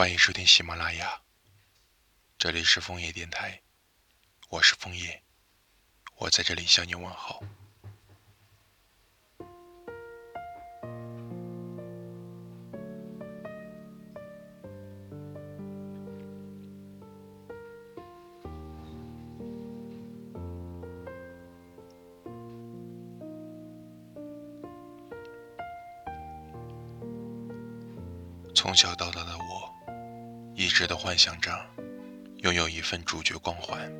欢迎收听喜马拉雅，这里是枫叶电台，我是枫叶，我在这里向你问好。从小到大的我，一直都幻想着拥有一份主角光环。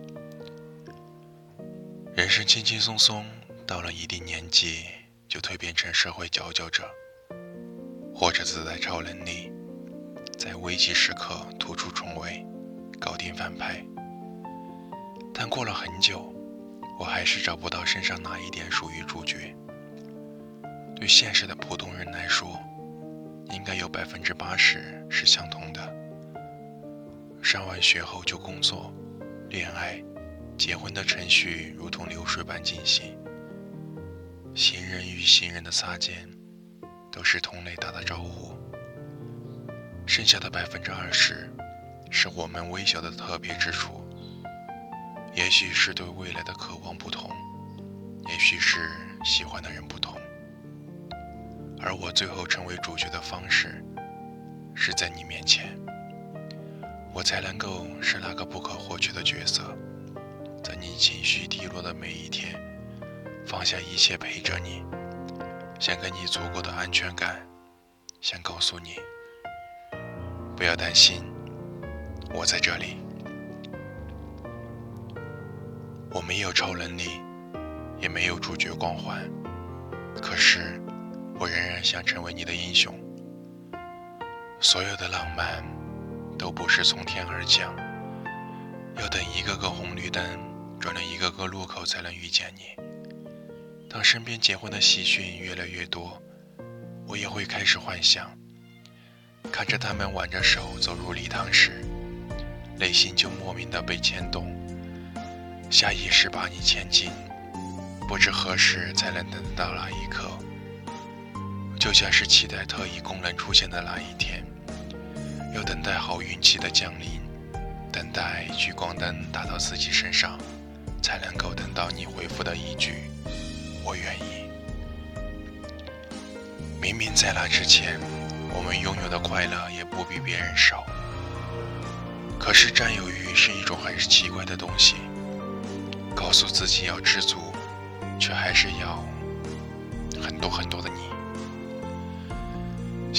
人生轻轻松松，到了一定年纪就蜕变成社会佼佼者，或者自带超能力，在危急时刻突出重围，搞定反派。但过了很久，我还是找不到身上哪一点属于主角。对现实的普通人来说，应该有百分之八十是相同的。上完学后就工作、恋爱、结婚的程序如同流水般进行。行人与行人的擦肩，都是同类打的招呼。剩下的百分之二十，是我们微小的特别之处。也许是对未来的渴望不同，也许是喜欢的人不同。而我最后成为主角的方式，是在你面前，我才能够是那个不可或缺的角色，在你情绪低落的每一天，放下一切陪着你，想给你足够的安全感，想告诉你，不要担心，我在这里。我没有超能力，也没有主角光环，可是。我仍然想成为你的英雄。所有的浪漫都不是从天而降，要等一个个红绿灯转了一个个路口才能遇见你。当身边结婚的喜讯越来越多，我也会开始幻想，看着他们挽着手走入礼堂时，内心就莫名的被牵动，下意识把你牵进，不知何时才能等到那一刻。就像是期待特异功能出现的那一天，要等待好运气的降临，等待聚光灯打到自己身上，才能够等到你回复的一句“我愿意”。明明在那之前，我们拥有的快乐也不比别人少，可是占有欲是一种很奇怪的东西，告诉自己要知足，却还是要很多很多的你。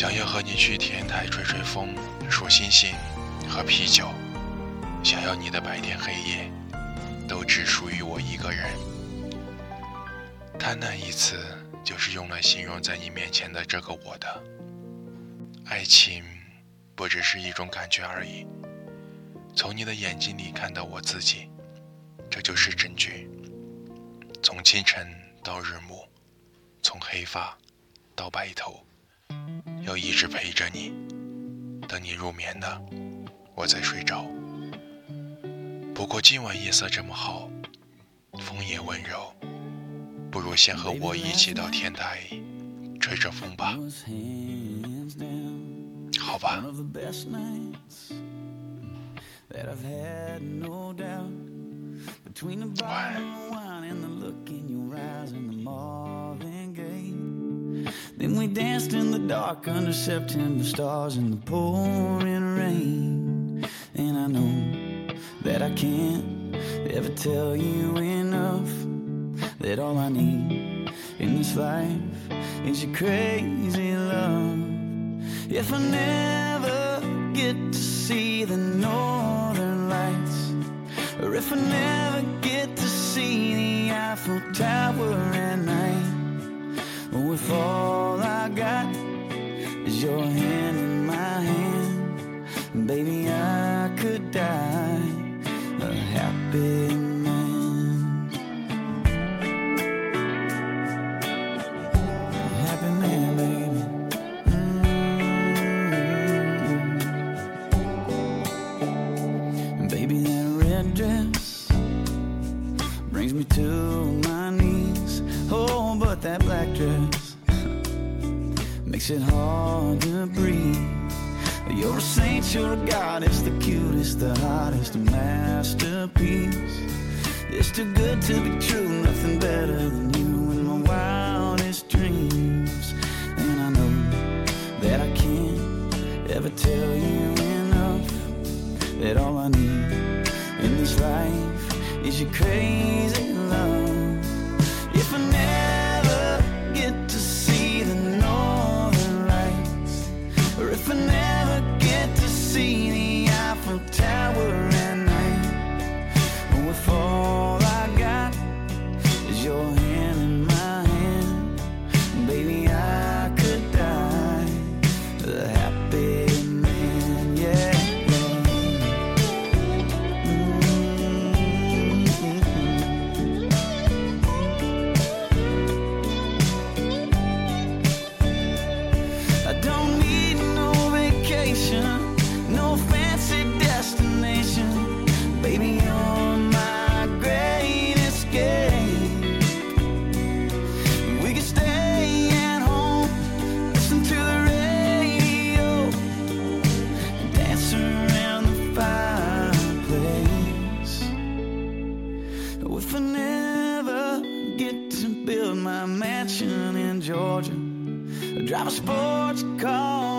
想要和你去天台吹吹风、数星星、喝啤酒，想要你的白天黑夜都只属于我一个人。贪婪一词就是用来形容在你面前的这个我的。爱情不只是一种感觉而已，从你的眼睛里看到我自己，这就是证据。从清晨到日暮，从黑发到白头。要一直陪着你，等你入眠了，我再睡着。不过今晚夜色这么好，风也温柔，不如先和我一起到天台吹着风吧，好吧。Then we danced in the dark under September stars in the pouring rain. And I know that I can't ever tell you enough that all I need in this life is your crazy love. If I never get to see the northern lights, or if I never get to see the Eiffel Tower at night. If all I got is your hand in my hand, baby, I could die a happy man. A happy man, baby. Mm-hmm. Baby, that red dress brings me to my makes it hard to breathe. You're a saint, you're a goddess, the cutest, the hottest, masterpiece. It's too good to be true, nothing better than you in my wildest dreams. And I know that I can't ever tell you enough that all I need in this life is your crazy love. Georgia. I drive a sports car.